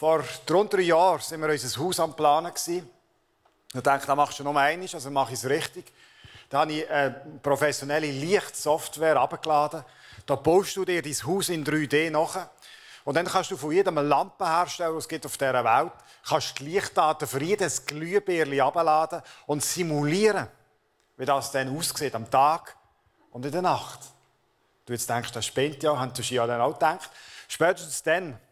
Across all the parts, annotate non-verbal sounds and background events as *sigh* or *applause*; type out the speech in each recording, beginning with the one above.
Vor rund drei Jahren waren wir unser Haus am Planen. Ich dachte, da machst du noch einmal, also mache ich es richtig. Da habe ich eine professionelle Lichtsoftware abgeladen. Da baust du dir dein Haus in 3D nach. Und dann kannst du von jedem Lampenhersteller, es gibt auf dieser Welt, kannst die Lichtdaten für jedes Glühbirli abladen und simulieren, wie das dann aussieht am Tag und in der Nacht. Du jetzt denkst, das spinnt ja, haben du ja dann auch gedacht. Spätestens dann, äh,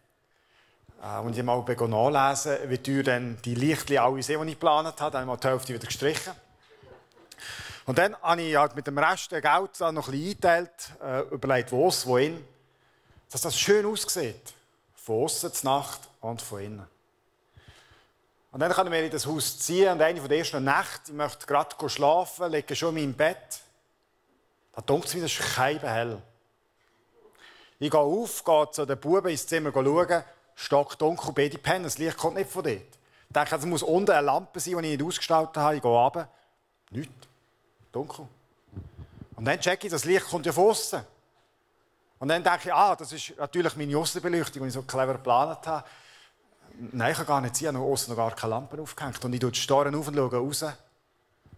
und ich mal nachlesen, wie teuer dann die Lichtli alle sind, die ich geplant habe, dann habe ich die Hälfte wieder gestrichen. Und dann habe ich halt mit dem Rest des Geld noch ein bisschen eingeteilt, äh, überlegt, wo es, wohin, dass das schön aussieht. Von außen zur Nacht und von innen. Und dann kann ich mir in das Haus ziehen und eine von der ersten Nächte, ich möchte gerade schlafen, lege schon in Bett. Da dunkt es wieder, es ist hell. Ich gehe auf, gehe zu den Buben ins Zimmer schauen, stock dunkel, beide pennen, das Licht kommt nicht von dort. Ich denke, es muss unten eine Lampe sein, die ich nicht ausgestaltet habe. Ich gehe runter, nichts, dunkel. Und dann checke ich, das Licht kommt ja von außen. Und dann denke ich, ah, das ist natürlich meine Aussenbeleuchtung, die ich so clever geplant habe. Nein, ich kann gar nicht sehen, ich habe außen noch gar keine Lampe aufgehängt. Und ich schaue die Storen auf und schaue raus.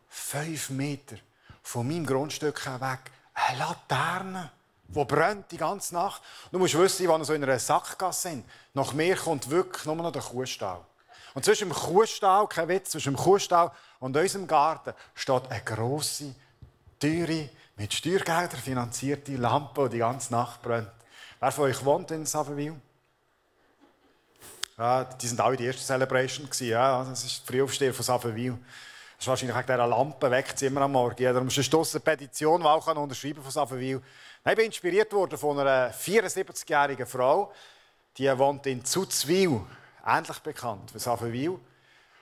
Fünf Meter von meinem Grundstück weg eine Laterne die brennt die ganze Nacht. Du musst wissen, wenn wir so in einer Sackgasse sind, nach mir kommt wirklich nur noch der Kuhstall. Und zwischen dem Kuhstall, kein Witz, zwischen dem Kuhstall und unserem Garten steht eine grosse, teure, mit Steuergeldern finanzierte Lampe, die die ganze Nacht brennt. Wer von euch wohnt in Savenville? Ja, die sind alle die erste Celebration. Ja, das ist die Frühaufsteher von Savenville. Das ist wahrscheinlich wegen dieser Lampe weckt immer am Morgen. Ja, darum ist eine Petition, die auch unterschreiben von Savenville. Ich bin inspiriert worden von einer 74-jährigen Frau, die wohnt in Zuzwil, ähnlich bekannt wie Savenwil.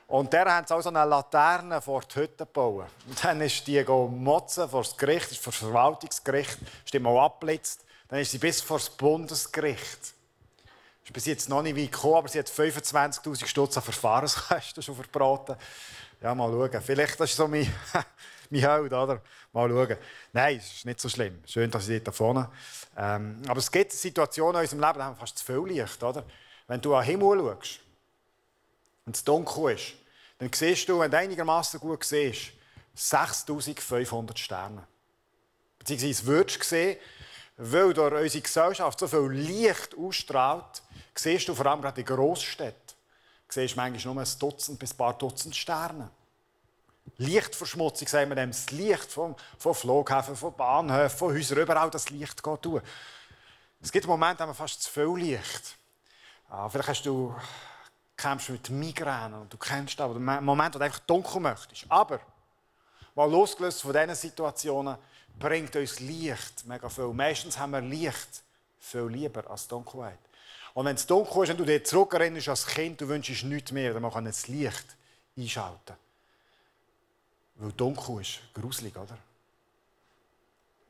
Und der hat auch so eine Laterne vor die Hütte gebaut. Und dann ist die motzen vor das Gericht, vor das Verwaltungsgericht, ist die mal abblitzt. Dann ist sie bis vor das Bundesgericht. Ist bis jetzt noch nicht weit gekommen, aber sie hat 25.000 Stutz an Verfahrenskosten schon verbraten. Ja, mal schauen. Vielleicht das ist so mein *laughs* mein Held, oder? Mal schauen. Nein, es ist nicht so schlimm. Schön, dass ich dort vorne. Ähm, aber es gibt Situationen in unserem Leben, da haben wir fast zu viel Licht, oder? Wenn du an den Himmel schaust und es dunkel ist, dann siehst du, wenn du einigermaßen gut siehst, 6500 Sterne. Beziehungsweise würdest du sehen, weil durch unsere Gesellschaft so viel Licht ausstrahlt, siehst du vor allem gerade in Grossstädten, siehst manchmal nur ein Dutzend bis ein paar Dutzend Sterne. Lichtverschmutzung, sagen wir dem, das Licht von, von Flughäfen, von Bahnhöfen, von Häusern, überall das Licht geht tun. Es gibt Momente, wo man fast zu viel Licht. Ah, vielleicht hast du, kämpfst mit Migräne und du kennst oder einen Moment, wo du einfach dunkel möchtest. Aber, mal losgelöst von diesen Situationen, bringt uns Licht mega viel. Meistens haben wir Licht viel lieber als Dunkelheit. Und wenn es dunkel ist und du dir zurückerinnerst als Kind, du wünschst nichts mehr, dann kann das Licht einschalten. Weil dunkel ist. Gruselig, oder?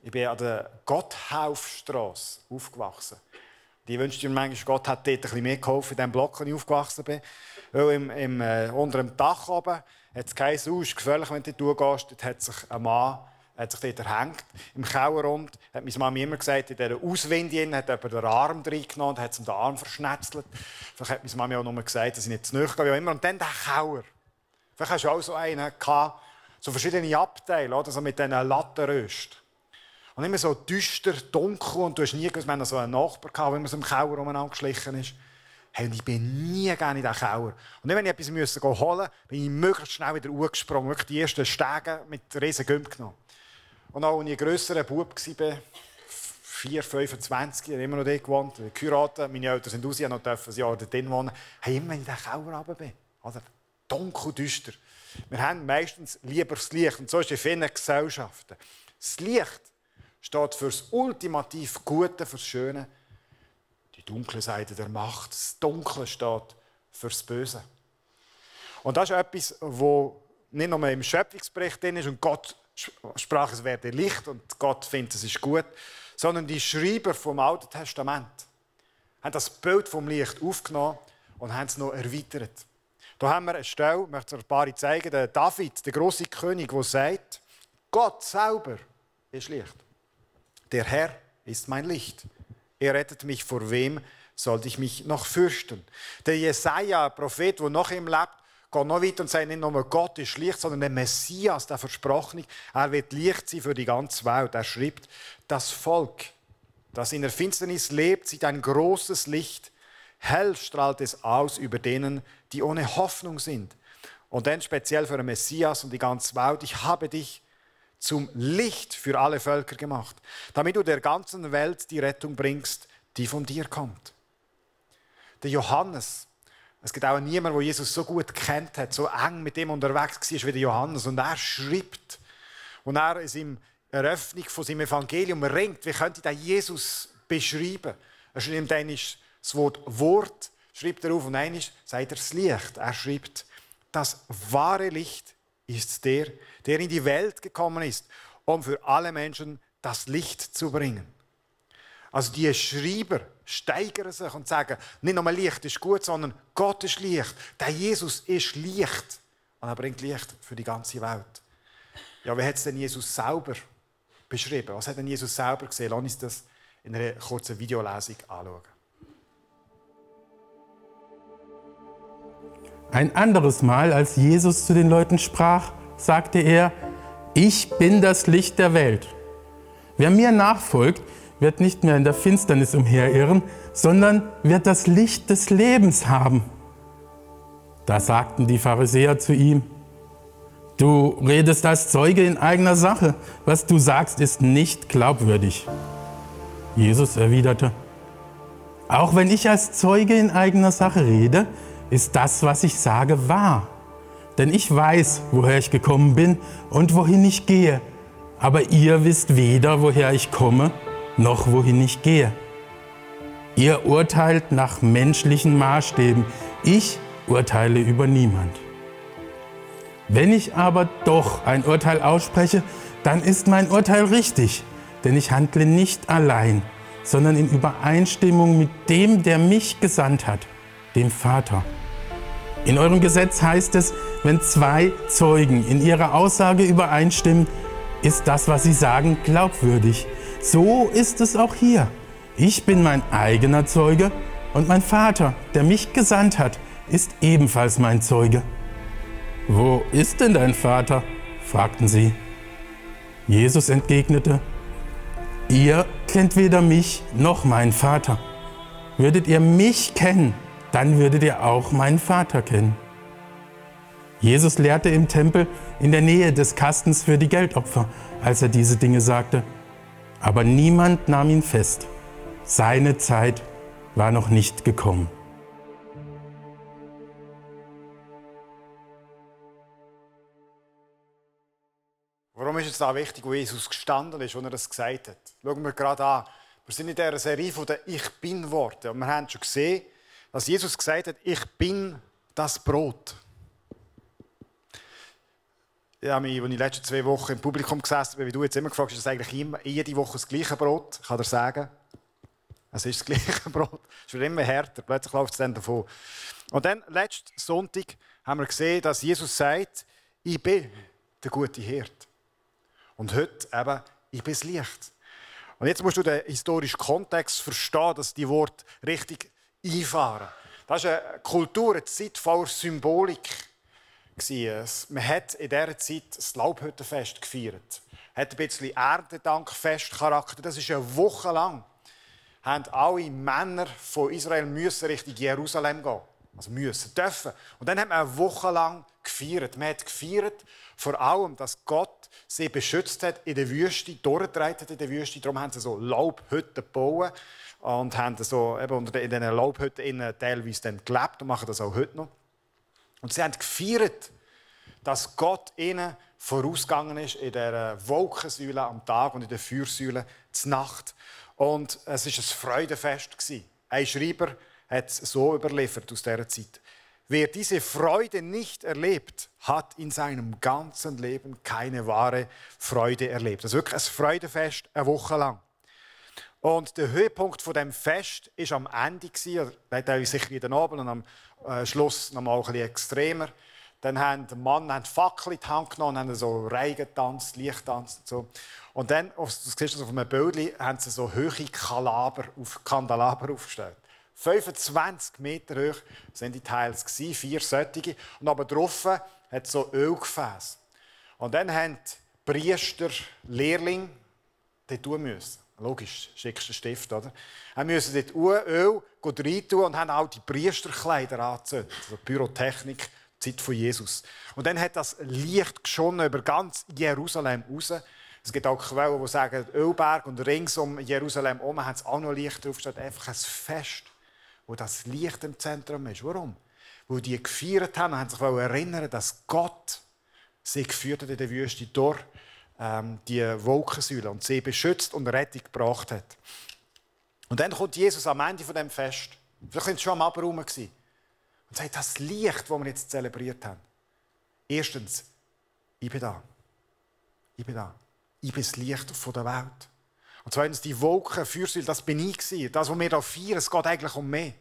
Ich bin an der Gotthaufstrasse aufgewachsen. Die wünschte mir manchmal, Gott hat dort ein bisschen mehr geholfen, in dem Block, wo ich aufgewachsen bin. Weil im, im, äh, unter dem Dach oben hat es kein Haus, gefährlich, wenn du dort durchgehst. Dort hat sich ein Mann hat sich dort erhängt. Im Kellerrund hat meine Mama immer gesagt, in dieser Auswinde hat jemand den Arm reingenommen und hat ihm den Arm verschnetzelt. Vielleicht hat meine Mama auch noch gesagt, dass ich nicht zu nahe gehe. Und dann der Keller. Vielleicht hast du auch so einen gehabt, so verschiedene Abteile, oder? So mit diesen Lattenrösten. Und immer so düster, dunkel und du hast nie gewusst, wir so einen Nachbar, der immer so im Keller umeinander geschlichen ist. Hey, und ich bin nie gerne in diesen Keller. Und wenn ich etwas müssen holen musste, bin ich möglichst schnell wieder hochgesprungen. Wirklich die ersten Stege mit riesen Gümp genommen. Und auch als ich ein grösserer Bub war, 4, 25, ich immer noch dort gewohnt, geheiratet, meine Eltern sind raus, ich noch ein Jahr dort wohnen, hey, immer in diesen Keller runter bin. Oder? Dunkel, düster. Wir haben meistens lieber das Licht. Und so ist es in vielen Gesellschaften. Das Licht steht für das ultimativ Gute, für das Schöne. Die dunkle Seite der Macht. Das Dunkle steht für das Böse. Und das ist etwas, wo nicht nur im Schöpfungsbericht drin ist und Gott sprach, es werde Licht und Gott findet, es ist gut, sondern die Schreiber vom Alten Testament haben das Bild vom Licht aufgenommen und haben es noch erweitert. Da haben wir eine Stelle, ich möchte ein paar zeigen, der David, der große König, der sagt, Gott selber ist Licht. Der Herr ist mein Licht. Er rettet mich vor wem sollte ich mich noch fürchten. Der Jesaja, Prophet, der noch im lebt, geht noch weiter und sagt nicht nur Gott ist Licht, sondern der Messias, der Versprochene, er wird Licht sein für die ganze Welt. Er schreibt, das Volk, das in der Finsternis lebt, sieht ein großes Licht. Hell strahlt es aus über denen, die ohne Hoffnung sind. Und dann speziell für den Messias und die ganze Welt. Ich habe dich zum Licht für alle Völker gemacht, damit du der ganzen Welt die Rettung bringst, die von dir kommt. Der Johannes, es gibt auch niemanden, der Jesus so gut kennt hat, so eng mit ihm unterwegs war wie der Johannes. Und er schreibt, und er in seiner Eröffnung von seinem Evangelium ringt, wie könnte er Jesus beschreiben? Er schreibt dann das Wort Wort, schreibt er auf und einmal sagt er das Licht. Er schreibt, das wahre Licht ist der, der in die Welt gekommen ist, um für alle Menschen das Licht zu bringen. Also die Schreiber steigern sich und sagen, nicht nur Licht ist gut, sondern Gott ist Licht. Der Jesus ist Licht. Und er bringt Licht für die ganze Welt. Ja, wie hat es denn Jesus selber beschrieben? Was hat denn Jesus selber gesehen? Lass uns das in einer kurzen Videolesung anschauen. Ein anderes Mal, als Jesus zu den Leuten sprach, sagte er, ich bin das Licht der Welt. Wer mir nachfolgt, wird nicht mehr in der Finsternis umherirren, sondern wird das Licht des Lebens haben. Da sagten die Pharisäer zu ihm, du redest als Zeuge in eigener Sache, was du sagst, ist nicht glaubwürdig. Jesus erwiderte, auch wenn ich als Zeuge in eigener Sache rede, ist das, was ich sage, wahr. Denn ich weiß, woher ich gekommen bin und wohin ich gehe. Aber ihr wisst weder, woher ich komme, noch wohin ich gehe. Ihr urteilt nach menschlichen Maßstäben. Ich urteile über niemand. Wenn ich aber doch ein Urteil ausspreche, dann ist mein Urteil richtig, denn ich handle nicht allein, sondern in Übereinstimmung mit dem, der mich gesandt hat, dem Vater. In eurem Gesetz heißt es, wenn zwei Zeugen in ihrer Aussage übereinstimmen, ist das, was sie sagen, glaubwürdig. So ist es auch hier. Ich bin mein eigener Zeuge und mein Vater, der mich gesandt hat, ist ebenfalls mein Zeuge. Wo ist denn dein Vater? fragten sie. Jesus entgegnete, Ihr kennt weder mich noch meinen Vater. Würdet ihr mich kennen, dann würdet ihr auch meinen Vater kennen. Jesus lehrte im Tempel in der Nähe des Kastens für die Geldopfer, als er diese Dinge sagte. Aber niemand nahm ihn fest. Seine Zeit war noch nicht gekommen. Warum ist es da wichtig, wo Jesus gestanden ist, als er das gesagt hat? Schauen wir gerade an. Wir sind in dieser Serie von den Ich Bin-Worten. Und wir haben schon gesehen, dass Jesus gesagt hat, ich bin das Brot. Ich als ich die letzten zwei Wochen im Publikum gesessen bin, wie du jetzt immer gefragt hast, ist das eigentlich immer, jede Woche das gleiche Brot? Ich kann dir sagen, es ist das *laughs* gleiche Brot. Es wird immer härter, plötzlich läuft es dann davon. Und dann, letzten Sonntag, haben wir gesehen, dass Jesus sagt, ich bin der gute Hirt. Und heute eben, ich bin das Licht. Und jetzt musst du den historischen Kontext verstehen, dass die Worte richtig einfahren. Das ist eine Kultur, eine Zeit voller Symbolik. Man hat in dieser Zeit das Laubhüttenfest gefeiert. Hat ein bisschen Erntedankfestcharakter. Das ist eine Woche lang. Haben alle Männer von Israel müssen Richtung Jerusalem gehen. Also müssen, dürfen. Und dann hat man eine Woche lang gefeiert. Man hat gefeiert, vor allem, dass Gott sie beschützt hat in der Wüste, durchgetragen hat in der Wüste. Darum haben sie so Laubhütten gebaut und haben so eben in diesen Laubhütten teilweise dann gelebt und machen das auch heute noch. Und sie haben gefeiert, dass Gott ihnen vorausgegangen ist in der Wolkensäule am Tag und in der Feuersäule zur Nacht. Und es war ein Freudenfest. Ein Schreiber hat es so überliefert aus dieser Zeit. Wer diese Freude nicht erlebt, hat in seinem ganzen Leben keine wahre Freude erlebt. Das ist wirklich ein Freudenfest, eine Woche lang. Und der Höhepunkt von dem Fest ist am Ende gewesen, oder sicher wieder oben und am äh, Schluss noch mal ein bisschen extremer. Dann haben der Mann haben Fackel in die Hand genommen und haben so Reigen getanzt, Licht getanzt und so. Und dann, das siehst du auf einem Bild, haben sie so hohe Kalaber auf, Kandelaber aufgestellt. 25 Meter hoch sind die Teils gewesen, vier solche. Und aber drauf hat so Ölgefäße. Und dann haben die Priester, Lehrling, dort tun müssen. Logisch, schickst du Stift, oder? Sie müssen dort Öl reintun und haben auch die Priesterkleider angezündet. Also Pyrotechnik, Zeit von Jesus. Und dann hat das Licht geschonnen über ganz Jerusalem raus. Es gibt auch Quellen, die sagen, Ölberg und rings um Jerusalem herum haben es auch noch Licht draufgestellt. Einfach ein Fest, wo das Licht im Zentrum ist. Warum? Weil die gefeiert haben und haben sich erinnern, dass Gott sie geführt hat in der Wüste durch ähm, die Wolkensäule und sie beschützt und Rettung gebracht hat. Und dann kommt Jesus am Ende von dem Fest. Vielleicht sind schon am Abraum und sagt, das Licht, das wir jetzt zelebriert haben. Erstens, ich bin da. Ich bin da. Ich bin das Licht der Welt. Und zweitens, die Wolken, Fürsäule, das bin ich gewesen. Das, was wir hier feiern, es geht eigentlich um mich.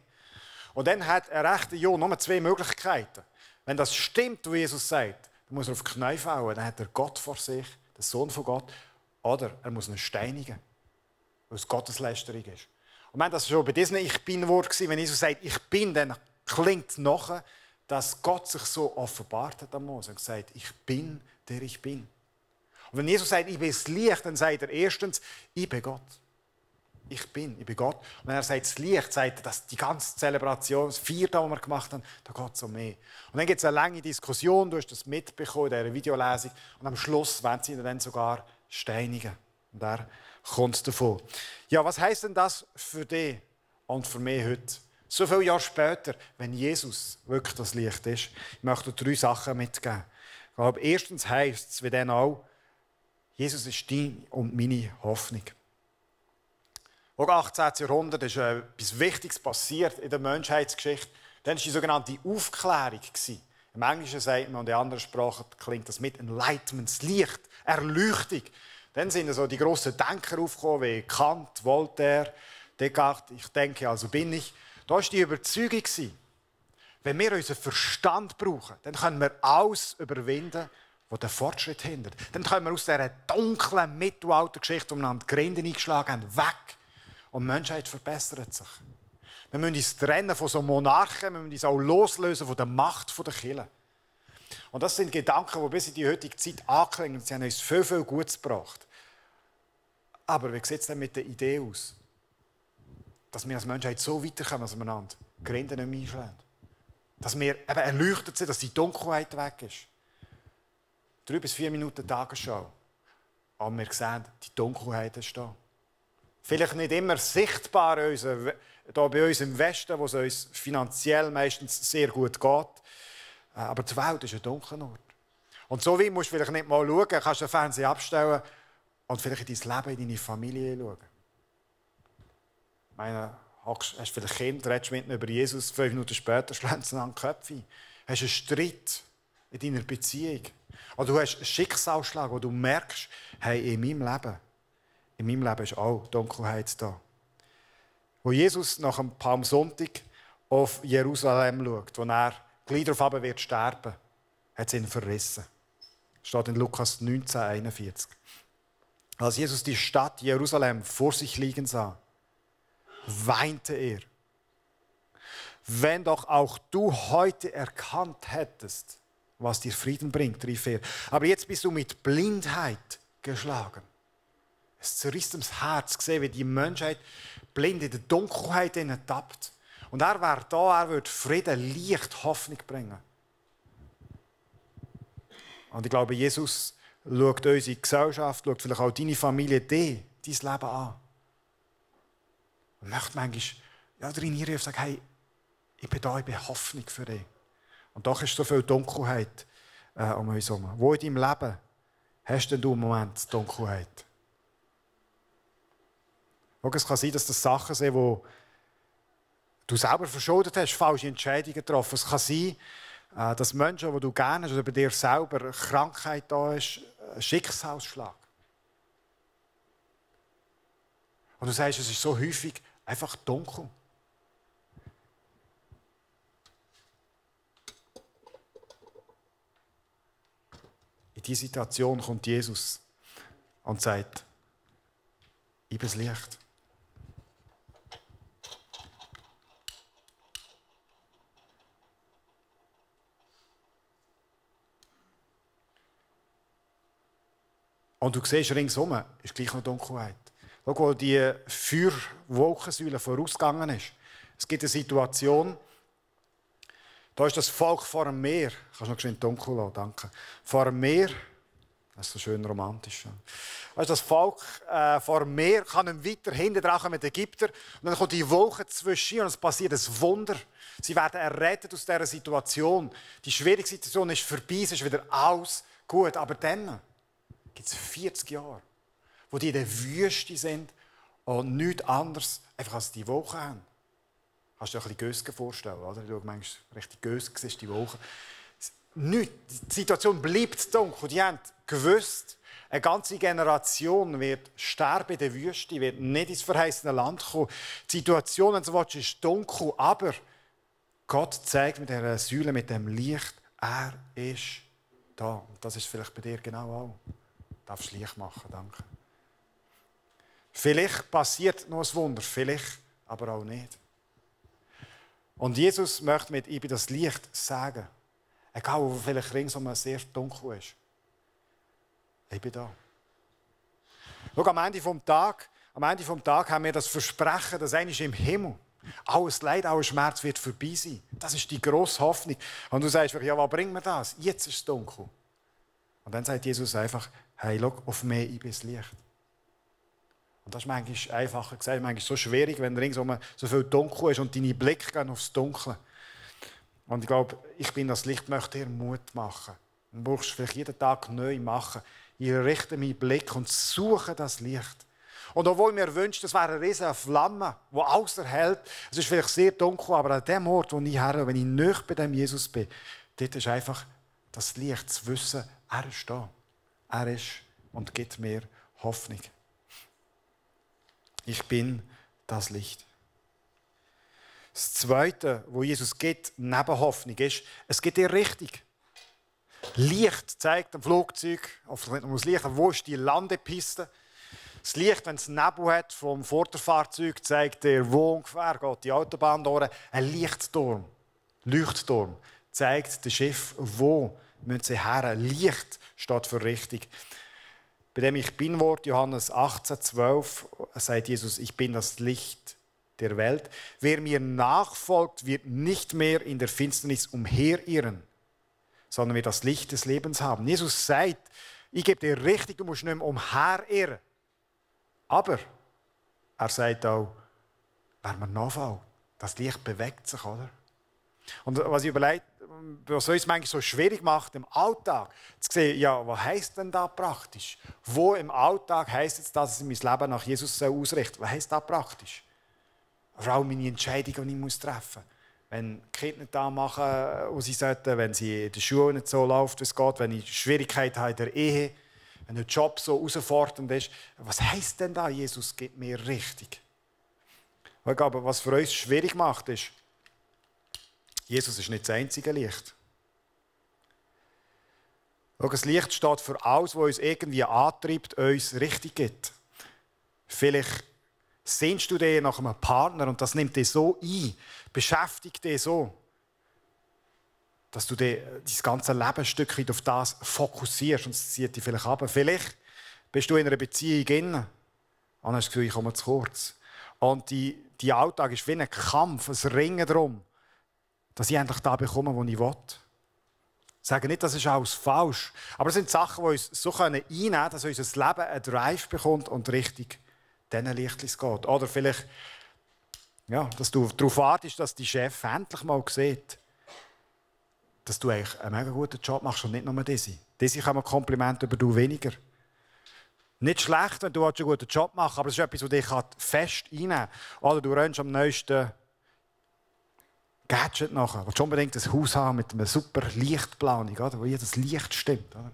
Und dann hat ein rechter Jo nur zwei Möglichkeiten. Wenn das stimmt, was Jesus sagt, dann muss er auf die Knie fallen. Dann hat er Gott vor sich der Sohn von Gott, oder er muss ihn steinigen, weil es Gotteslästerung ist. Und wenn das schon bei diesem Ich Bin-Wort war, wenn Jesus sagt, ich bin, dann klingt nachher, dass Gott sich so offenbart hat am Mose und gesagt, ich bin, der ich bin. Und wenn Jesus sagt, ich bin das Licht, dann sagt er erstens, ich bin Gott. Ich bin, ich bin Gott. Und wenn er sagt, das Licht, sagt er, dass die ganze Zelebration, das Vierte, was wir gemacht haben, da geht es um mehr. Und dann gibt es eine lange Diskussion, du hast das mitbekommen in dieser Videolesung. Und am Schluss werden sie ihn dann sogar steinigen. Und er kommt davon. Ja, was heißt denn das für dich und für mich heute? So viele Jahre später, wenn Jesus wirklich das Licht ist, ich möchte drei Sachen mitgeben. Ich glaube, erstens heisst es, wie dann auch, Jesus ist deine und meine Hoffnung. Auch 18. Jahrhundert ist etwas Wichtiges passiert in der Menschheitsgeschichte. Dann war die sogenannte Aufklärung. Im Englischen sagt man und in anderen Sprachen klingt das mit Enlightenment, das Licht, Erleuchtung. Dann sind so die grossen Denker aufgekommen, wie Kant, Voltaire, Descartes, ich denke, also bin ich. Da war die Überzeugung, wenn wir unseren Verstand brauchen, dann können wir alles überwinden, was den Fortschritt hindert. Dann können wir aus dieser dunklen Mittelaltergeschichte, wo wir an die Grinde eingeschlagen haben, weg und die Menschheit verbessert sich. Wir müssen uns trennen von so Monarchen, wir müssen uns auch loslösen von der Macht der Kirche. Und das sind Gedanken, die bis in die heutige Zeit anklingen. Sie haben uns viel, viel Gutes gebracht. Aber wie sieht es denn mit der Idee aus? Dass wir als Menschheit so weiterkommen dass wir einander Grinden nicht mehr einschlagen. Dass wir eben erleuchtet sind, dass die Dunkelheit weg ist. Drei bis vier Minuten Tagesschau. Aber wir sehen, die Dunkelheit ist da. Vielleicht nicht immer sichtbar hier bei uns im Westen, wo es uns finanziell meistens sehr gut geht. Äh, aber die Welt ist ein dunkler Ort. Und so wie musst du vielleicht nicht mal schauen, kannst den Fernseher abstellen und vielleicht in dein Leben, in deine Familie schauen. Ich meine, hast du vielleicht Kind, redest mit ihnen über Jesus, fünf Minuten später schlägt sie an den Köpfe. Hast einen Streit in deiner Beziehung. Oder du hast einen Schicksalsschlag, wo du merkst, hey, in meinem Leben in meinem Leben ist auch Dunkelheit da. Wo Jesus nach dem Palmsonntag auf Jerusalem schaut, wo er gleich darauf wird sterben, hat es ihn verrissen. Das steht in Lukas 19, 41. Als Jesus die Stadt Jerusalem vor sich liegen sah, weinte er. Wenn doch auch du heute erkannt hättest, was dir Frieden bringt, rief er. Aber jetzt bist du mit Blindheit geschlagen. Es zerriss das Herz, gesehen, wie die Menschheit blind in der Dunkelheit tappt. Und er wäre da, er würde Frieden, Licht, Hoffnung bringen. Und ich glaube, Jesus schaut unsere Gesellschaft, schaut vielleicht auch deine Familie, die, dein Leben an. Und möchte manchmal ja, hier und sagen, hey, ich bin da, ich bin Hoffnung für dich. Und doch ist so viel Dunkelheit äh, um uns herum. Wo in deinem Leben hast denn du im Moment Dunkelheit? Es kann sein, dass das Sachen sind, wo du selber verschuldet hast, falsche Entscheidungen getroffen. Es kann sein, äh, dass Menschen, die du gerne hast, oder bei dir selber Krankheit da ist, ein Schicksalsschlag. Und du sagst, es ist so häufig einfach dunkel. In diese Situation kommt Jesus und sagt, ich bin das Licht. Und du siehst ringsum, ist gleich noch Dunkelheit. Schau, wo die Feuerwolkensäule vorausgegangen ist. Es gibt eine Situation, da ist das Volk vor dem Meer. Kannst du noch schön dunkel lassen, danke. Vor dem Meer. Das ist so schön romantisch. Weißt, das Volk äh, vor dem Meer kann nicht weiter hinten dran mit den Ägyptern. Und dann kommt die Wolke zwischen und es passiert ein Wunder. Sie werden errettet aus dieser Situation. Die schwierige Situation ist vorbei, es ist wieder alles gut. Aber dann gibt es 40 Jahre, wo die in der Wüste sind und nichts anderes einfach als die Woche haben. Kannst du dir ein bisschen Gösgen vorstellen, oder? Du manchmal richtig Gösgen siehst, die Woche. Nicht. Die Situation bleibt dunkel. Die haben gewusst, eine ganze Generation wird sterben in der Wüste, wird nicht ins verheißene Land kommen. Die Situation, wenn du willst, ist dunkel, aber Gott zeigt mit dieser Säule, mit dem Licht, er ist da. Und das ist vielleicht bei dir genau auch. Darfst Licht machen, danke. Vielleicht passiert noch ein Wunder, vielleicht aber auch nicht. Und Jesus möchte mit ihm das Licht sagen, egal wo vielleicht ringsum sehr dunkel ist. Ich bin da. Schau, am Ende vom Tag, am Ende vom Tag haben wir das Versprechen, dass eigentlich im Himmel alles Leid, alles Schmerz wird vorbei sein. Das ist die grosse Hoffnung. Und du sagst, ja, was bringt mir das? Jetzt ist es dunkel. Und dann sagt Jesus einfach, hey, schau, auf mich, ich bin das Licht. Und das ist manchmal einfacher gesagt, manchmal so schwierig, wenn ringsum so viel dunkel ist und deine Blicke gehen aufs Dunkle. Und ich glaube, ich bin das Licht, möchte dir Mut machen. Du brauchst vielleicht jeden Tag neu machen. Ich richte meinen Blick und suche das Licht. Und obwohl mir wünscht, es wäre eine riesige Flamme, die alles erhält, es ist vielleicht sehr dunkel, aber an dem Ort, wo ich her, wenn ich nicht bei dem Jesus bin, dort ist einfach das Licht, zu wissen, er ist da. Er ist und gibt mir Hoffnung. Ich bin das Licht. Das Zweite, wo Jesus geht, neben Hoffnung, ist, es geht dir richtig. Licht zeigt am Flugzeug, auf das Licht, wo ist die Landepiste. Das Licht, wenn es Nebel hat vom Vorderfahrzeug, zeigt dir, wo ungefähr geht die Autobahn durch. Ein Lichtturm, Leuchtturm, zeigt dem Schiff, wo müssen sie her. Licht steht für richtig. Bei dem Ich Bin-Wort, Johannes 18, 12, sagt Jesus, ich bin das Licht der Welt. Wer mir nachfolgt, wird nicht mehr in der Finsternis umherirren, sondern wird das Licht des Lebens haben. Jesus sagt, ich gebe dir richtig, du musst nicht mehr umherirren. Aber er sagt auch, wer mir nachfolgt, das Licht bewegt sich, oder? Und was ich überlege, was uns manchmal so schwierig macht, im Alltag zu sehen, ja, was heisst denn da praktisch? Wo im Alltag heisst es, dass ich mein Leben nach Jesus ausrichte? Was heisst das praktisch? Vor allem meine Entscheidungen, die ich muss treffen muss. Wenn die Kinder nicht da machen, was sie sollten, wenn sie in der Schule nicht so läuft, wie es geht, wenn ich Schwierigkeiten habe in der Ehe, wenn der Job so herausfordernd ist, was heisst denn da, Jesus gibt mir richtig? Ich was für uns schwierig macht, ist, Jesus ist nicht das einzige Licht. Das Licht steht für alles, was uns irgendwie antreibt, uns richtig gibt. Vielleicht sehnst du dich nach einem Partner und das nimmt dich so ein, beschäftigt dich so, dass du dich dein ganze Leben ein Stück weit auf das fokussierst und es zieht dich vielleicht ab. Vielleicht bist du in einer Beziehung drin und hast das Gefühl, ich komme zu kurz. Und die, die Alltag ist wie ein Kampf, ein Ringen darum, dass ich endlich da bekomme, wo ich will. Ich sage nicht, das ist alles falsch. Aber es sind Sachen, die uns so einnehmen können, dass unser Leben einen Drive bekommt und richtig diesen Lichtlis geht. Oder vielleicht, ja, dass du darauf wartest, dass die Chef endlich mal sieht, dass du eigentlich einen mega guten Job machst und nicht nur diese. Diese kann man Kompliment über du weniger. Nicht schlecht, wenn du einen guten Job machst, aber es ist etwas, das dich fest reinnehmen kann. Oder du rennst am neuesten Gadget nachher. Du willst unbedingt ein Haus haben mit einer super Lichtplanung, oder? wo jedes Licht stimmt. Oder?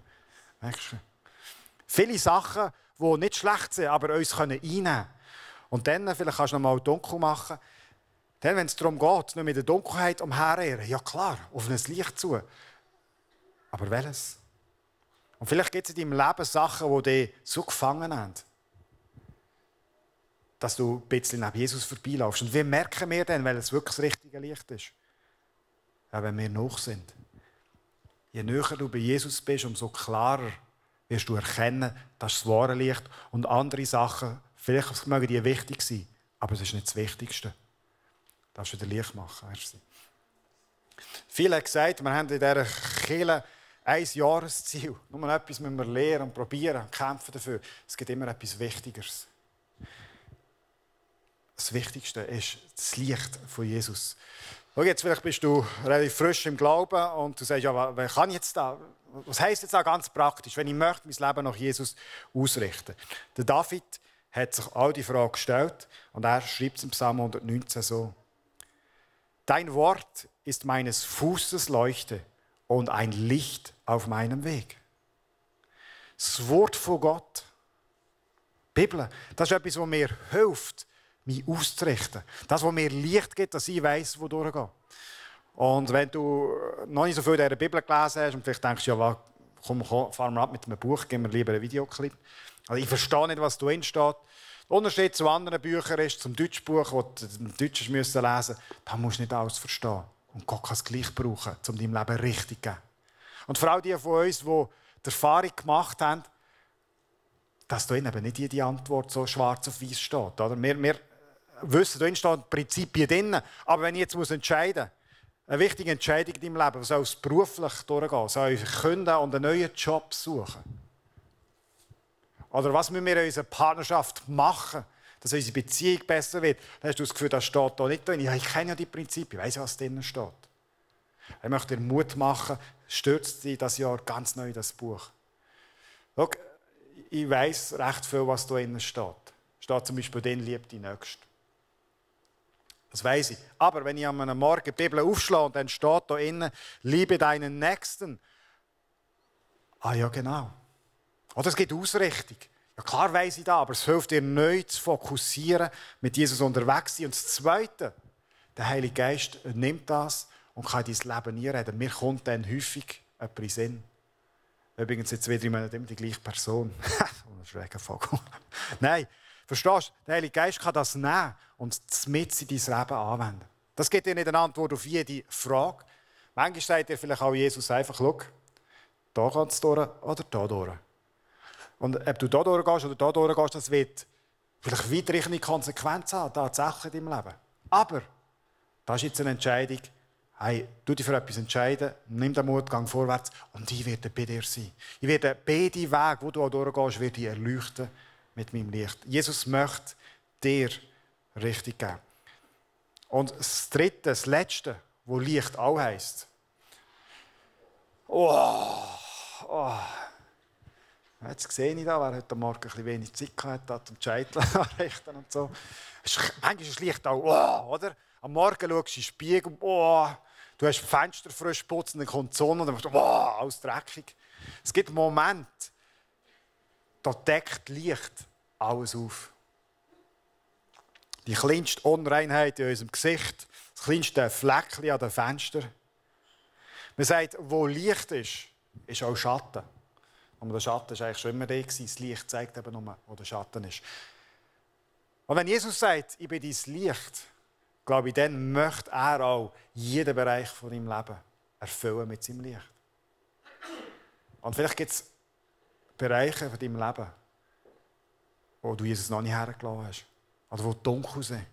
Merkst du? Viele Sachen, die nicht schlecht sind, aber uns einnehmen können. Und dann, vielleicht kannst du noch mal dunkel machen. Dann, wenn es darum geht, nicht mit der Dunkelheit umherirren, ja klar, auf ein Licht zu. Aber welches? Und vielleicht gibt es in deinem Leben Sachen, die dich so gefangen haben dass du ein bisschen neben Jesus vorbeilaufst. Und wie merken wir denn, weil es wirklich das richtige Licht ist? Ja, wenn wir noch sind. Je näher du bei Jesus bist, umso klarer wirst du erkennen, das ist das wahre Licht. Und andere Sachen, vielleicht mögen die wichtig sein, aber es ist nicht das Wichtigste. Du darfst wieder Licht machen. Merci. Viele haben gesagt, wir haben in dieser Kirche ein Jahresziel. Nur etwas müssen wir lernen und probieren und kämpfen dafür. Es gibt immer etwas Wichtigeres. Das Wichtigste ist das Licht von Jesus. Schau, jetzt vielleicht bist du relativ frisch im Glauben und du sagst, ja, was kann jetzt da? Was heisst jetzt auch ganz praktisch, wenn ich möchte, mein Leben nach Jesus ausrichten? Der David hat sich all die Fragen gestellt und er schreibt im Psalm 119 so: Dein Wort ist meines Fußes Leuchte und ein Licht auf meinem Weg. Das Wort von Gott, die Bibel, das ist etwas, was mir hilft, mich auszurichten. Das, was mir Licht gibt, dass ich weiß, wo durchgeht. Und wenn du noch nicht so viel dieser Bibel gelesen hast und vielleicht denkst, ja, komm, komm fahren wir ab mit einem Buch, geben wir lieber einen Videoclip. Also ich verstehe nicht, was drin steht. Der Unterschied zu anderen Büchern ist, zum Deutschbuch, das du im Deutschen lesen musst, da musst du nicht alles verstehen. Und Gott kann es gleich brauchen, um deinem Leben richtig zu geben. Und vor allem die von uns, die die Erfahrung gemacht haben, dass da eben nicht jede Antwort so schwarz auf weiß steht. Oder? Wir, wir wissen, da stehen Prinzipien drin. Aber wenn ich jetzt muss entscheiden muss, eine wichtige Entscheidung in deinem Leben, soll es beruflich durchgehen, soll ich künden und einen neuen Job suchen? Oder was müssen wir in unserer Partnerschaft machen, dass unsere Beziehung besser wird? Dann hast du das Gefühl, das steht da nicht drin. Ja, ich kenne ja die Prinzipien, ich weiß, was drin steht. Ich möchte dir Mut machen, stürzt dich das Jahr ganz neu in das Buch. Schau, ich weiß recht viel, was da drin steht. Steht zum Beispiel, den liebt die Nächste. Das weiß ich. Aber wenn ich am Morgen die Bibel aufschlage und dann steht da innen, liebe deinen Nächsten. Ah ja, genau. Oder es gibt Ausrichtung. Ja, klar weiß ich da, aber es hilft dir neu zu fokussieren, mit Jesus unterwegs zu sein. Und das Zweite, der Heilige Geist nimmt das und kann dein Leben einreden. Mir kommt dann häufig jemand in Sinn. Übrigens jetzt wieder immer die gleiche Person. *laughs* schräger Vogel. Nein, verstehst du? Der Heilige Geist kann das nehmen und mit in dein Leben anwenden. Das gibt dir nicht eine Antwort auf jede Frage. Manchmal sagt dir vielleicht auch Jesus einfach, schau, da geht es durch oder da durch. Und ob du da durchgehst oder da durchgehst, das wird vielleicht weitreichende Konsequenzen haben, tatsächlich in deinem Leben. Aber das ist jetzt eine Entscheidung, hey, du dich für etwas entscheiden, nimm den Mut, gang vorwärts und ich werde bei dir sein. Ich werde beide Wege, wo du auch durchgehst, werde ich erleuchten mit meinem Licht. Jesus möchte dir richtig geben. Und das Dritte, das Letzte, wo Licht auch heisst. Oh, oh. Jetzt sehe ich da, wer heute Morgen ein wenig Zeit hatte, um die Scheitel *laughs* anrichten und so. Manchmal ist das Licht auch, oh, oder? Am Morgen schaust du in den Spiegel, oh, du hast Fenster frisch putzen, dann kommt die Sonne und dann machst du, oh, alles dreckig. Es gibt Momente, da deckt Licht alles auf. Die kleinste Unreinheit in unserem Gesicht, das kleinste Fleckchen an den Fenstern. Man sagt, wo Licht ist, ist auch Schatten. Und der Schatten war eigentlich schon immer da. Das Licht zeigt eben nur, wo der Schatten ist. Und wenn Jesus sagt, ich bin dein Licht, glaube ich, dann möchte er auch jeden Bereich von deinem Leben erfüllen mit seinem Licht. Und vielleicht gibt es Bereiche von deinem Leben, wo du Jesus noch nicht hergelassen hast. Oder wo dunkel sind.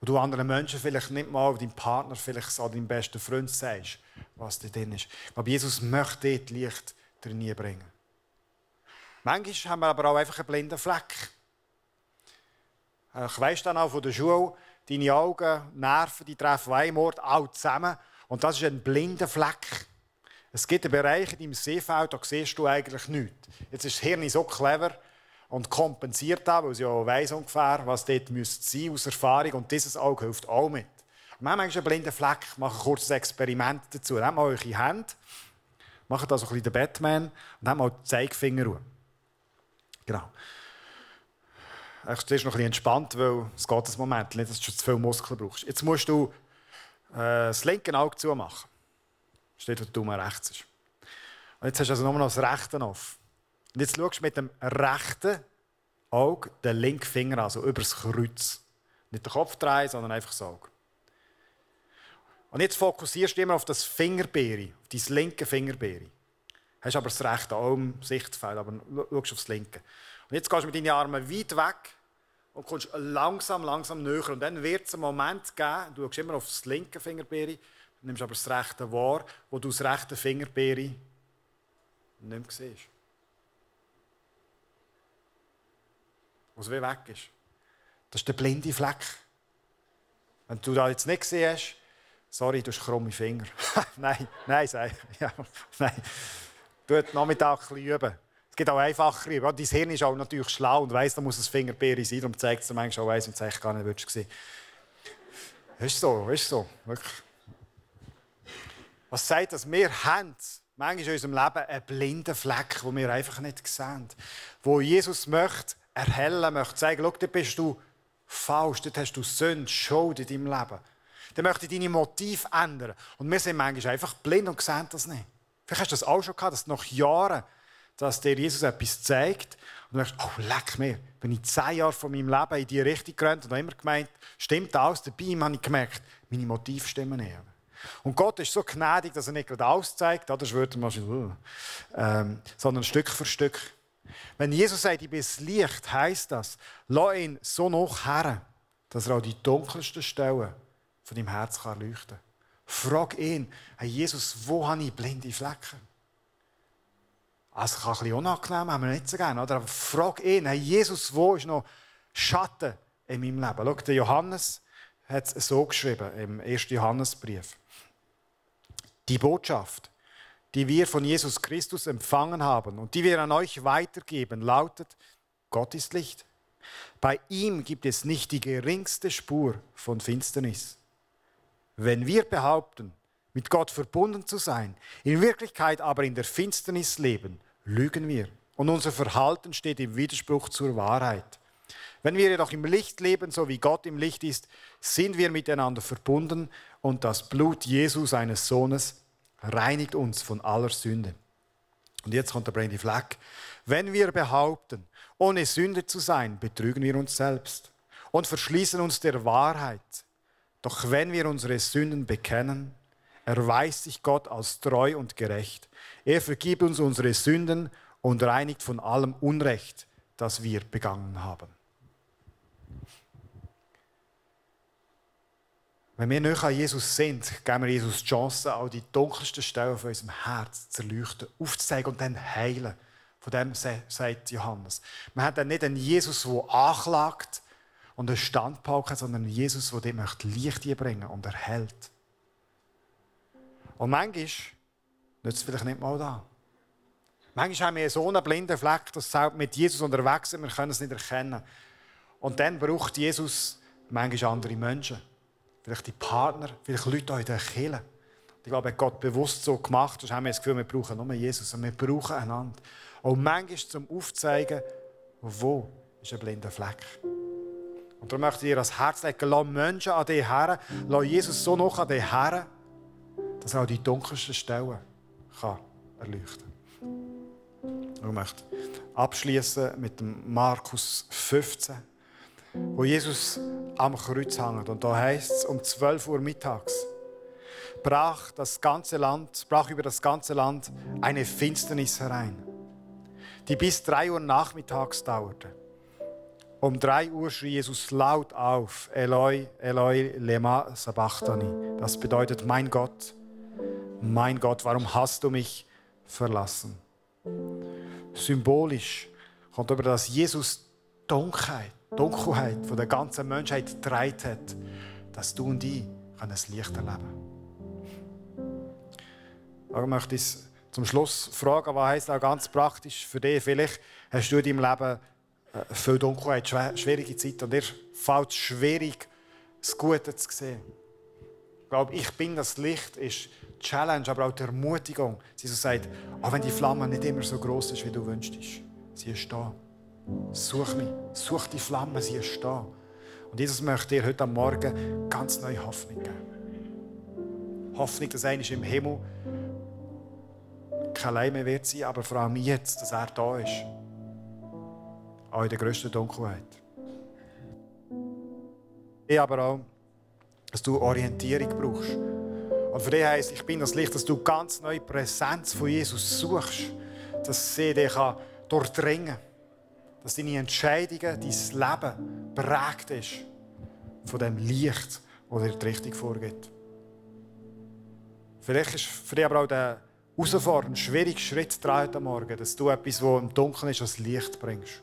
Wo du anderen Menschen vielleicht nicht mal, deinem Partner, vielleicht an deinem besten Freund sagst, was da drin ist. Aber Jesus möchte dort Licht drin bringen. Manchmal haben wir aber auch einfach einen blinden Fleck. Ich weiss dann auch von der Schule, deine Augen, Nerven, die treffen einem Ort alle zusammen. Und das ist ein blinder Fleck. Es gibt einen Bereich in deinem Seefeld, da siehst du eigentlich nichts. Jetzt ist das Hirn so clever und kompensiert das, weil es ja weiss ungefähr, was dort müsste sein aus Erfahrung. Und dieses Auge hilft auch mit. wir haben einen blinden Fleck, machen ein kurzes Experiment dazu. Nehmt mal eure Hände, macht also ein bisschen den Batman und nehmt mal die Zeigefinger Genau. Es ist noch ein bisschen entspannt, weil es geht ein Moment, nicht, dass du zu viel Muskeln brauchst. Jetzt musst du äh, das linke Auge zumachen. Steht, wo der Daumen rechts ist. Und jetzt hast du also nur noch das rechte auf. Und jetzt schaust du mit dem rechten Auge den linken Finger an, also über das Kreuz. Nicht den Kopf drehen, sondern einfach das Auge. Und jetzt fokussierst du immer auf das Fingerbeere, auf dein linke Fingerbeere. hast aber das rechte Auge im Sichtfeld, aber schaust aufs linke. Und jetzt gehst du mit deinen Armen weit weg und kommst langsam, langsam näher. Und dann wird es einen Moment geben, du schaust immer auf das linke Fingerbeere, nimmst aber das rechte wahr, wo du das rechte Fingerbeere nicht mehr siehst. Wo es wie weg ist. Das ist der blinde Fleck. Wenn du das jetzt nicht hast, sorry, du hast krumme Finger. *laughs* nein, nein, sag ja, nein. Du musst Nachmittag ein üben. Es gibt auch einfacher Übungen. Dein Hirn ist auch natürlich schlau und weiss, da muss ein Fingerbeere sein. Darum zeigt es dir manchmal auch weiss und es gar nicht würdest sehen. Ist so, ist so. Wirklich. Was sagt das? Wir haben manchmal in unserem Leben einen blinden Fleck, den wir einfach nicht sehen. Wo Jesus möchte erhellen, möchte sagen, schau, da bist du falsch, dort hast du Sünde, Schuld in deinem Leben. Dann möchte deine Motive ändern. Und wir sind manchmal einfach blind und sehen das nicht. Vielleicht hast du das auch schon gehabt, dass nach Jahren, dass dir Jesus etwas zeigt und du denkst, oh, leck mir, bin ich zehn Jahre von meinem Leben in diese Richtung gerannt und habe immer gemeint, stimmt alles, dabei habe ich gemerkt, meine Motive stimmen nicht. Und Gott ist so gnädig, dass er nicht gerade alles zeigt, das würde man schon, ähm, sondern Stück für Stück. Wenn Jesus sagt, ich bin das Licht, heisst das, lass ihn so noch her, dass er auch die dunkelsten Stellen von deinem Herz kann leuchten kann. Frag ihn, hey Jesus, wo habe ich blinde Flecken? Also kann ein bisschen unangenehm, haben wir nicht so gerne, oder? Aber frag ihn, hey Jesus, wo ist noch Schatten in meinem Leben? Schau, der Johannes hat es so geschrieben im 1. Johannesbrief. Die Botschaft, die wir von Jesus Christus empfangen haben und die wir an euch weitergeben, lautet, Gott ist Licht. Bei ihm gibt es nicht die geringste Spur von Finsternis. Wenn wir behaupten, mit Gott verbunden zu sein, in Wirklichkeit aber in der Finsternis leben, lügen wir. Und unser Verhalten steht im Widerspruch zur Wahrheit. Wenn wir jedoch im Licht leben, so wie Gott im Licht ist, sind wir miteinander verbunden und das Blut Jesu, seines Sohnes, reinigt uns von aller Sünde. Und jetzt kommt der Brandy Fleck. Wenn wir behaupten, ohne Sünde zu sein, betrügen wir uns selbst und verschließen uns der Wahrheit. Doch wenn wir unsere Sünden bekennen, erweist sich Gott als treu und gerecht. Er vergibt uns unsere Sünden und reinigt von allem Unrecht, das wir begangen haben. Wenn wir nicht an Jesus sind, geben wir Jesus die Chance, auch die dunkelsten Stellen von unserem Herz zu erleuchten, aufzuzeigen und dann heilen. Von dem sagt Johannes. Man hat dann nicht einen Jesus, der anklagt und einen Standpauke hat, sondern einen Jesus, der dem Licht bringen und erhält. Und manchmal nützt es vielleicht nicht mal da. Manchmal haben wir so einen blinden Fleck, dass wir mit Jesus unterwegs sind, wir können es nicht erkennen. Und dann braucht Jesus manchmal andere Menschen vielleicht die Partner, vielleicht Leute in der Kirche. Ich glaube, hat Gott bewusst so gemacht, sonst haben wir das Gefühl, wir brauchen nur Jesus und wir brauchen einander. Und manchmal zum Aufzeigen, wo ist ein blinder Fleck. Und darum möchte ich dir das Herz legen, lass Menschen an dich her, lass Jesus so noch an dich her, dass er auch die dunkelsten Stellen kann erleuchten kann. Ich möchte abschließen mit Markus 15 wo Jesus am Kreuz hängt. Und da heißt es um 12 Uhr mittags brach das ganze Land, brach über das ganze Land eine Finsternis herein, die bis 3 Uhr nachmittags dauerte. Um 3 Uhr schrie Jesus laut auf, Eloi, Eloi, lema sabachthani. Das bedeutet, mein Gott, mein Gott, warum hast du mich verlassen? Symbolisch kommt über das Jesus Dunkelheit Dunkelheit von der ganzen Menschheit getragen hat, dass du und ich das Licht erleben können. Ich möchte ich zum Schluss fragen, was heisst auch ganz praktisch für dich? Vielleicht hast du in deinem Leben äh, viel Dunkelheit, schwierige Zeit und dir fällt es schwierig, das Gute zu sehen. Ich glaube, ich bin das Licht, ist die Challenge, aber auch die Ermutigung. Sie so sagt, auch wenn die Flamme nicht immer so groß ist, wie du wünschst, sie ist da. Such mich, such die Flamme, sie ist da. Und Jesus möchte dir heute Morgen ganz neue Hoffnung geben. Hoffnung, dass einer im Himmel kein allein mehr wird sein, aber vor allem jetzt, dass er da ist. Auch in der grössten Dunkelheit. Ich aber auch, dass du Orientierung brauchst. Und für dich heisst, ich bin das Licht, dass du ganz neue Präsenz von Jesus suchst. Dass sie dich durchdringen kann. Dass deine Entscheidungen, dein Leben prägt ist von dem Licht, das dir die Richtung vorgibt. Vielleicht ist für dich aber auch der Herausforderung, ein schwieriger Schritt dran heute Morgen, dass du etwas, das im Dunkeln ist, als Licht bringst.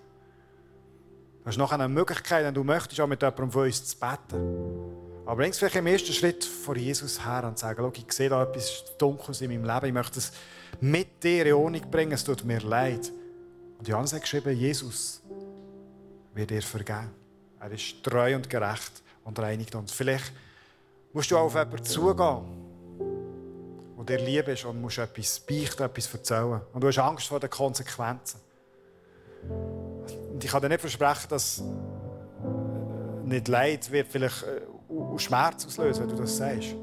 Du hast noch eine Möglichkeit, wenn du möchtest, auch mit jemandem von uns zu beten. Aber bring es vielleicht im ersten Schritt vor Jesus her und sagen, ich sehe da etwas Dunkles in meinem Leben, ich möchte es mit dir in Ordnung bringen, es tut mir leid. Und Johannes hat geschrieben, Jesus wird dir vergeben. Er ist treu und gerecht und reinigt uns. Vielleicht musst du auf jemanden zugehen, der dir lieb ist und musst etwas beichten, etwas erzählen. Und du hast Angst vor den Konsequenzen. Und ich kann dir nicht versprechen, dass nicht Leid wird vielleicht äh, Schmerz auslösen, wenn du das sagst.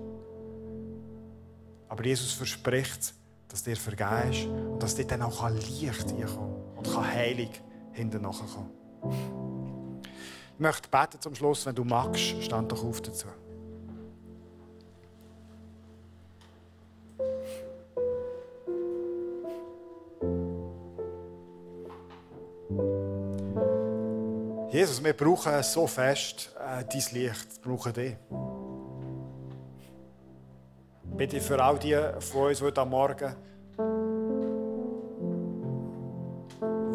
Aber Jesus verspricht, dass dir vergeben ist und dass dir dann auch Licht reinkommen und kann Heilung hinten kommen. Ich möchte beten zum Schluss, wenn du magst, stand doch auf dazu. Jesus, wir brauchen so fest äh, dein Licht, wir brauchen dich. Bitte für all die von uns, heute Morgen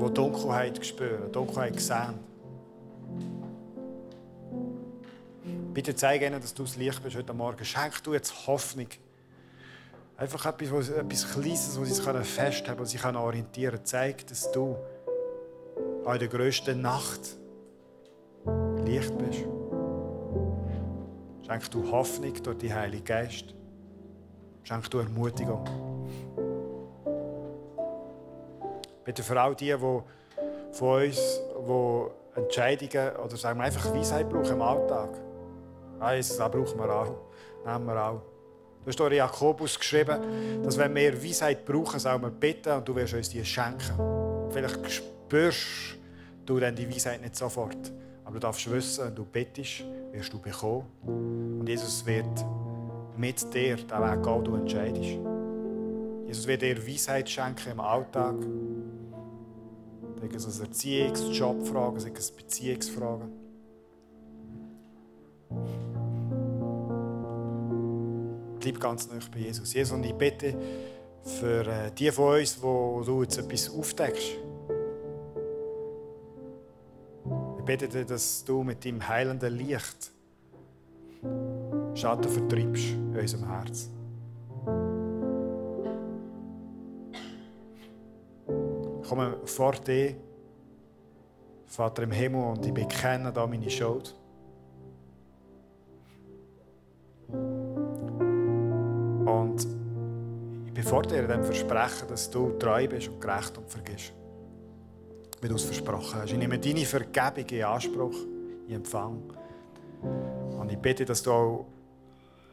die Dunkelheit spüren, Dunkelheit sehen. Bitte zeige ihnen, dass du das Licht bist heute Morgen. Schenk du jetzt Hoffnung. Einfach etwas, etwas Kleines, wo sie sich festhalten können, wo sie sich orientieren können. Zeig, dass du in der grössten Nacht Licht bist. Schenk du Hoffnung durch die Heilige Geist. Schenk du Ermutigung. Bitte für all die, die von uns, die Entscheidungen oder sagen wir einfach Weisheit brauchen im Alltag. Ah, Jesus, das brauchen wir auch. Nehmen wir auch. Du hast in Jakobus geschrieben, dass wenn wir Weisheit brauchen, sollen wir bitten und du wirst uns die schenken. Vielleicht spürst du dann die Weisheit nicht sofort. Aber du darfst wissen, wenn du bettest, wirst du bekommen. Und Jesus wird mit dir den Weg gehen, du entscheidest. Jesus wird dir Weisheit schenken im Alltag. Sei es Erziehungs-, Jobfragen, sei es Beziehungsfragen. Bleib ganz nah bei Jesus. Jesus, und ich bitte für äh, die von uns, wo du jetzt etwas aufdeckst, Ich bete dir, dass du mit deinem heilenden Licht Schatten vertreibst in unserem Herz. Komme vor dir, Vater im Himmel, und ich bekenne da meine Schuld. Und ich dir dem Versprechen, dass du treu bist und gerecht und vergisst wie du es versprochen hast. Ich nehme deine Vergebung in Anspruch, in Empfang. Und ich bitte, dass du auch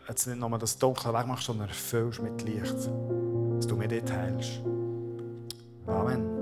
jetzt nicht nur das Dunkle wegmachst, sondern erfüllst mit Licht. Dass du mir dort heilst. Amen.